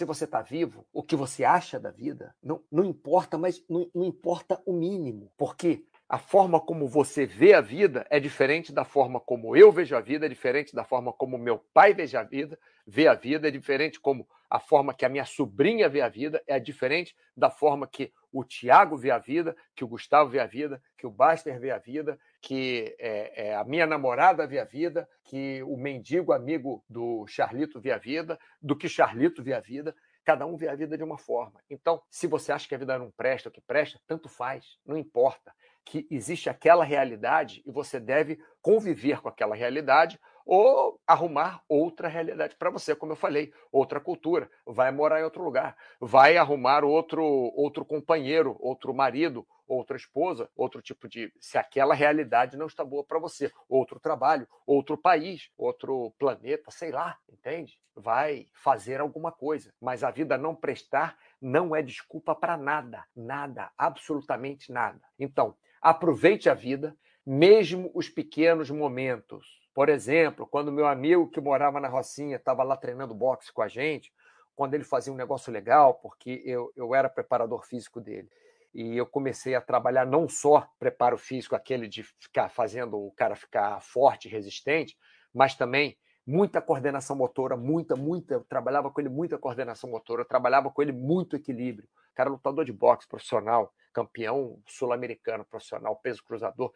se você está vivo, o que você acha da vida, não, não importa, mas não, não importa o mínimo. Porque a forma como você vê a vida é diferente da forma como eu vejo a vida, é diferente da forma como meu pai veja a vida, vê a vida, é diferente como a forma que a minha sobrinha vê a vida, é diferente da forma que o Tiago vê a vida, que o Gustavo vê a vida, que o Baster vê a vida, que é, é, a minha namorada vê a vida, que o mendigo amigo do Charlito vê a vida, do que Charlito vê a vida. Cada um vê a vida de uma forma. Então, se você acha que a vida não presta, o que presta, tanto faz, não importa que existe aquela realidade e você deve conviver com aquela realidade ou arrumar outra realidade para você, como eu falei, outra cultura, vai morar em outro lugar, vai arrumar outro outro companheiro, outro marido, outra esposa, outro tipo de, se aquela realidade não está boa para você, outro trabalho, outro país, outro planeta, sei lá, entende? Vai fazer alguma coisa, mas a vida não prestar não é desculpa para nada, nada, absolutamente nada. Então, Aproveite a vida, mesmo os pequenos momentos. Por exemplo, quando meu amigo que morava na Rocinha estava lá treinando boxe com a gente, quando ele fazia um negócio legal, porque eu, eu era preparador físico dele. E eu comecei a trabalhar não só preparo físico, aquele de ficar fazendo o cara ficar forte resistente, mas também muita coordenação motora, muita, muita. Eu trabalhava com ele muita coordenação motora, eu trabalhava com ele muito equilíbrio. O cara lutador de boxe profissional, campeão sul-americano profissional, peso cruzador,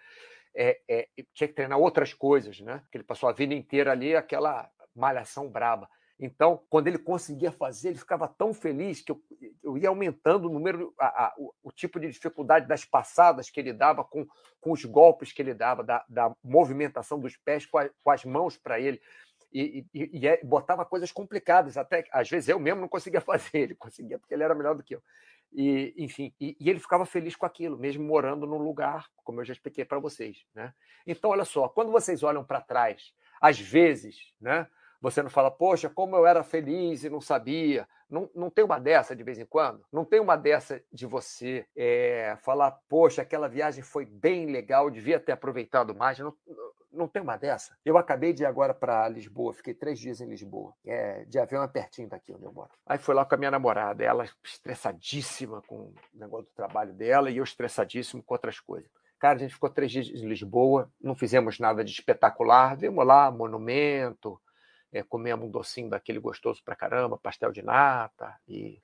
é, é, tinha que treinar outras coisas, né? Porque ele passou a vida inteira ali aquela malhação braba. Então, quando ele conseguia fazer, ele ficava tão feliz que eu, eu ia aumentando o número, a, a, o, o, tipo de dificuldade das passadas que ele dava com, com os golpes que ele dava, da, da movimentação dos pés com, a, com as mãos para ele. E, e, e, é, botava coisas complicadas, até às vezes eu mesmo não conseguia fazer, ele conseguia porque ele era melhor do que eu. E, enfim, e, e, ele ficava feliz com aquilo, mesmo morando num lugar, como eu já expliquei para vocês. Né? Então, olha só, quando vocês olham para trás, às vezes, né, você não fala, poxa, como eu era feliz e não sabia. Não, não tem uma dessa de vez em quando? Não tem uma dessa de você é, falar, poxa, aquela viagem foi bem legal, devia ter aproveitado mais. Não, não tem uma dessa. Eu acabei de ir agora para Lisboa, fiquei três dias em Lisboa. É, de avião é pertinho daqui onde eu moro. Aí fui lá com a minha namorada, ela estressadíssima com o negócio do trabalho dela e eu estressadíssimo com outras coisas. Cara, a gente ficou três dias em Lisboa, não fizemos nada de espetacular, vimos lá monumento, é, comemos um docinho daquele gostoso pra caramba, pastel de nata e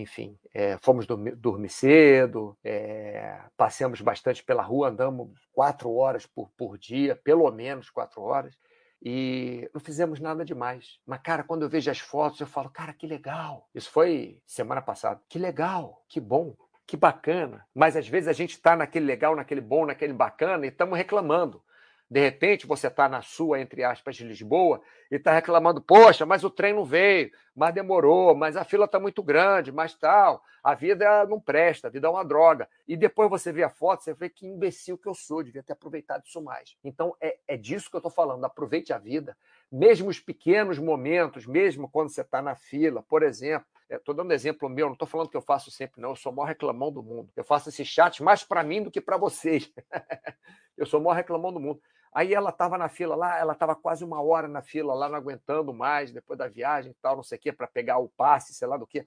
enfim, é, fomos dormir, dormir cedo, é, passeamos bastante pela rua, andamos quatro horas por, por dia, pelo menos quatro horas, e não fizemos nada demais. Mas, cara, quando eu vejo as fotos, eu falo, cara, que legal. Isso foi semana passada. Que legal, que bom, que bacana. Mas às vezes a gente está naquele legal, naquele bom, naquele bacana e estamos reclamando. De repente, você está na sua, entre aspas, de Lisboa e está reclamando: poxa, mas o trem não veio, mas demorou, mas a fila está muito grande, mas tal. A vida não presta, a vida é uma droga. E depois você vê a foto, você vê que imbecil que eu sou, devia ter aproveitado isso mais. Então, é, é disso que eu estou falando: aproveite a vida, mesmo os pequenos momentos, mesmo quando você está na fila, por exemplo. Estou dando exemplo meu, não estou falando que eu faço sempre, não. Eu sou o maior reclamão do mundo. Eu faço esse chat mais para mim do que para vocês. eu sou o maior reclamão do mundo. Aí ela estava na fila lá, ela estava quase uma hora na fila lá, não aguentando mais, depois da viagem e tal, não sei o quê, para pegar o passe, sei lá do que.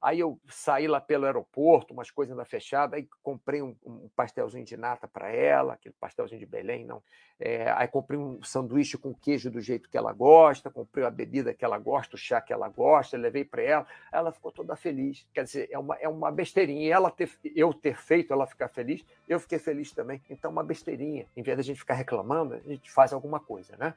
Aí eu saí lá pelo aeroporto, umas coisas ainda fechadas, aí comprei um, um pastelzinho de nata para ela, aquele pastelzinho de Belém, não. É, aí comprei um sanduíche com queijo do jeito que ela gosta, comprei a bebida que ela gosta, o chá que ela gosta, levei para ela. Ela ficou toda feliz. Quer dizer, é uma, é uma besteirinha. E ela ter, eu ter feito ela ficar feliz, eu fiquei feliz também. Então, uma besteirinha. Em vez da gente ficar reclamando, a gente faz alguma coisa, né?